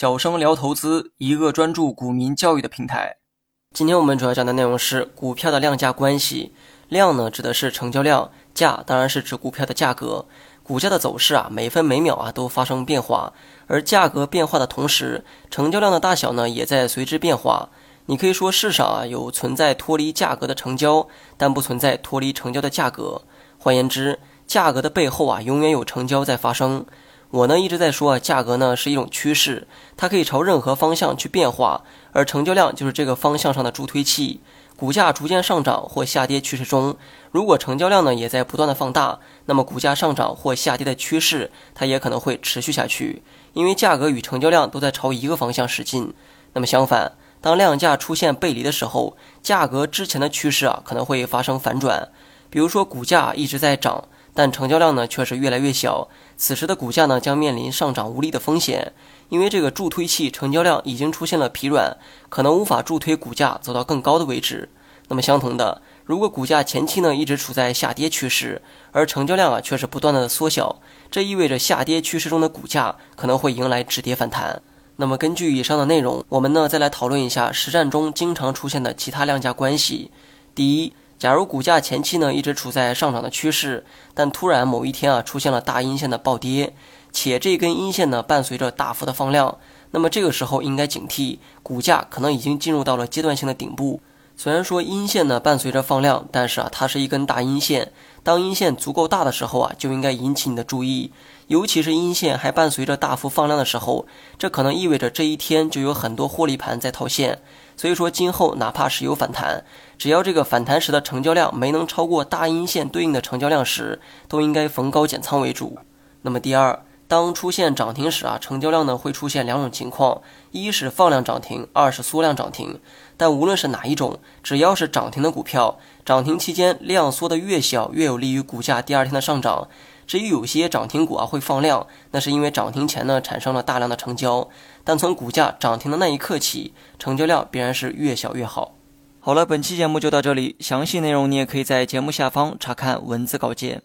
小生聊投资，一个专注股民教育的平台。今天我们主要讲的内容是股票的量价关系。量呢，指的是成交量；价当然是指股票的价格。股价的走势啊，每分每秒啊都发生变化，而价格变化的同时，成交量的大小呢也在随之变化。你可以说市场啊有存在脱离价格的成交，但不存在脱离成交的价格。换言之，价格的背后啊永远有成交在发生。我呢一直在说啊，价格呢是一种趋势，它可以朝任何方向去变化，而成交量就是这个方向上的助推器。股价逐渐上涨或下跌趋势中，如果成交量呢也在不断的放大，那么股价上涨或下跌的趋势它也可能会持续下去，因为价格与成交量都在朝一个方向使劲。那么相反，当量价出现背离的时候，价格之前的趋势啊可能会发生反转，比如说股价一直在涨。但成交量呢却是越来越小，此时的股价呢将面临上涨无力的风险，因为这个助推器成交量已经出现了疲软，可能无法助推股价走到更高的位置。那么相同的，如果股价前期呢一直处在下跌趋势，而成交量啊却是不断的缩小，这意味着下跌趋势中的股价可能会迎来止跌反弹。那么根据以上的内容，我们呢再来讨论一下实战中经常出现的其他量价关系。第一。假如股价前期呢一直处在上涨的趋势，但突然某一天啊出现了大阴线的暴跌，且这根阴线呢伴随着大幅的放量，那么这个时候应该警惕，股价可能已经进入到了阶段性的顶部。虽然说阴线呢伴随着放量，但是啊它是一根大阴线，当阴线足够大的时候啊就应该引起你的注意，尤其是阴线还伴随着大幅放量的时候，这可能意味着这一天就有很多获利盘在套现。所以说，今后哪怕是有反弹，只要这个反弹时的成交量没能超过大阴线对应的成交量时，都应该逢高减仓为主。那么第二，当出现涨停时啊，成交量呢会出现两种情况：一是放量涨停，二是缩量涨停。但无论是哪一种，只要是涨停的股票，涨停期间量缩的越小，越有利于股价第二天的上涨。至于有些涨停股啊会放量，那是因为涨停前呢产生了大量的成交，但从股价涨停的那一刻起，成交量必然是越小越好。好了，本期节目就到这里，详细内容你也可以在节目下方查看文字稿件。